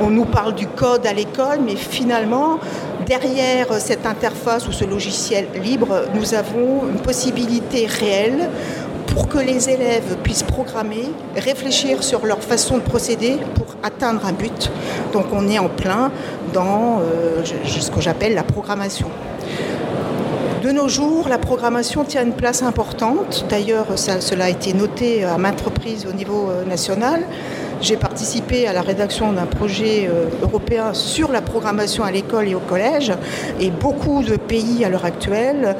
On nous parle du code à l'école, mais finalement, derrière cette interface ou ce logiciel libre, nous avons une possibilité réelle pour que les élèves puissent programmer, réfléchir sur leur façon de procéder pour atteindre un but. Donc on est en plein dans euh, ce que j'appelle la programmation. De nos jours, la programmation tient une place importante. D'ailleurs, cela a été noté à maintes reprises au niveau euh, national. J'ai participé à la rédaction d'un projet euh, européen sur la programmation à l'école et au collège. Et beaucoup de pays à l'heure actuelle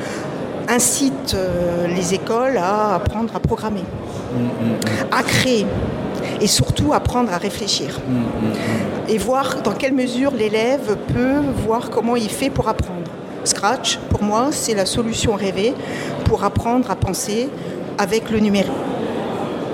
incitent euh, les écoles à apprendre à programmer, à créer et surtout apprendre à réfléchir et voir dans quelle mesure l'élève peut voir comment il fait pour apprendre. Scratch, pour moi, c'est la solution rêvée pour apprendre à penser avec le numérique.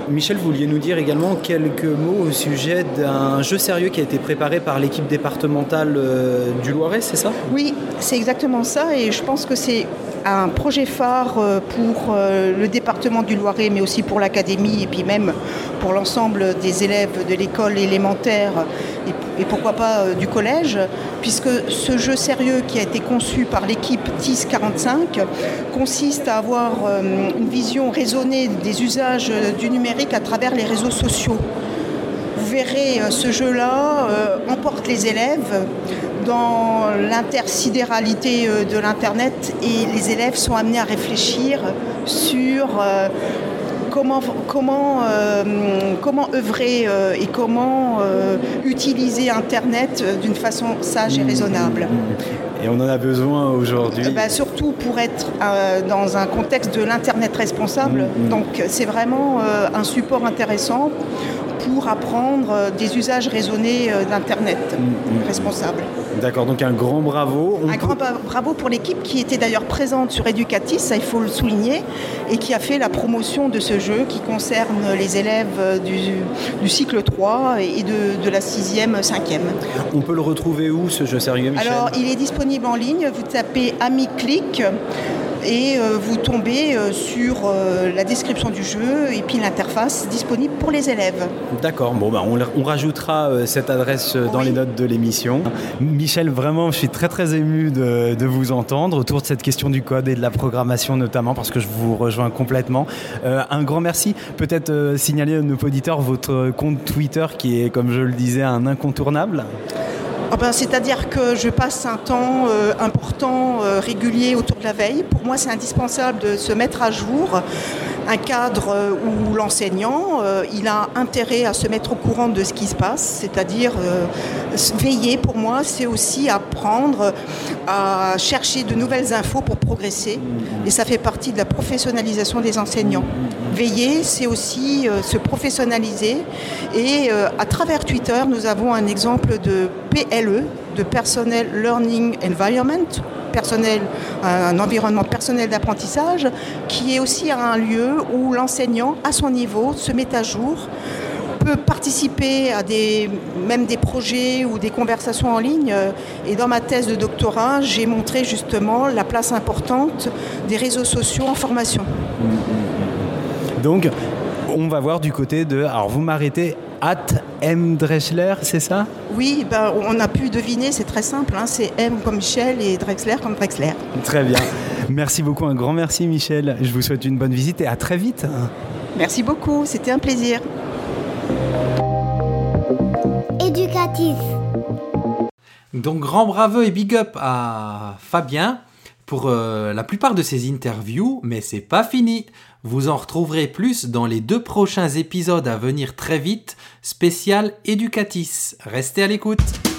Michel, vous vouliez nous dire également quelques mots au sujet d'un jeu sérieux qui a été préparé par l'équipe départementale euh, du Loiret, c'est ça? Oui, c'est exactement ça et je pense que c'est un projet phare euh, pour euh, le département du Loiret, mais aussi pour l'académie et puis même pour l'ensemble des élèves de l'école élémentaire et, pourquoi pas euh, du collège, puisque ce jeu sérieux qui a été conçu par l'équipe TIS 45 consiste à avoir une vision raisonnée des usages du numérique à travers les réseaux sociaux. Verrez, euh, ce jeu-là euh, emporte les élèves dans l'intersidéralité euh, de l'Internet et les élèves sont amenés à réfléchir sur comment, comment, euh, comment œuvrer euh, et comment euh, utiliser Internet d'une façon sage et raisonnable. Et on en a besoin aujourd'hui. Bah, surtout pour être dans un contexte de l'Internet responsable. Donc c'est vraiment un support intéressant pour apprendre euh, des usages raisonnés euh, d'Internet responsable. D'accord, donc un grand bravo. On Un grand bravo pour l'équipe qui était d'ailleurs présente sur Educatis, ça il faut le souligner, et qui a fait la promotion de ce jeu qui concerne les élèves euh, du, du cycle 3 et de, de la 6e, 5e. On peut le retrouver où ce jeu sérieux, Michel? Alors, il est disponible en ligne. Vous tapez AmiClick et euh, vous tombez euh, sur euh, la description du jeu et puis l'interface disponible pour les élèves. D'accord, bon, bah, on, rajoutera cette adresse dans les notes de l'émission. Michel, vraiment, je suis très très ému de, de vous entendre autour de cette question du code et de la programmation notamment, parce que je vous rejoins complètement. Euh, un grand merci. Peut-être euh, signaler à nos auditeurs votre compte Twitter qui est, comme je le disais, un incontournable. Ah ben, C'est-à-dire que je passe un temps euh, important, euh, régulier autour de la veille. Pour moi, c'est indispensable de se mettre à jour un cadre euh, où l'enseignant, euh, il a intérêt à se mettre au courant de ce qui se passe, c'est-à-dire euh, veiller pour moi, c'est aussi apprendre à chercher de nouvelles infos pour progresser et ça fait partie de la professionnalisation des enseignants. Veiller, c'est aussi se professionnaliser et à travers Twitter, nous avons un exemple de PLE, de Personnel Learning Environment, personnel, un environnement personnel d'apprentissage, qui est aussi un lieu où l'enseignant, à son niveau, se met à jour peut participer à des, même des projets ou des conversations en ligne. Et dans ma thèse de doctorat, j'ai montré justement la place importante des réseaux sociaux en formation. Donc, on va voir du côté de. Alors, vous m'arrêtez at M. Drechsler, c'est ça? Oui, ben, on a pu deviner, c'est très simple. Hein, c'est M comme Michel et Drexler comme Drexler. Très bien. Merci beaucoup, un grand merci Michel. Je vous souhaite une bonne visite et à très vite. Merci beaucoup, c'était un plaisir. Éducatif. Donc grand bravo et big up à Fabien pour euh, la plupart de ces interviews, mais c'est pas fini. Vous en retrouverez plus dans les deux prochains épisodes à venir très vite, spécial Educatis. Restez à l'écoute.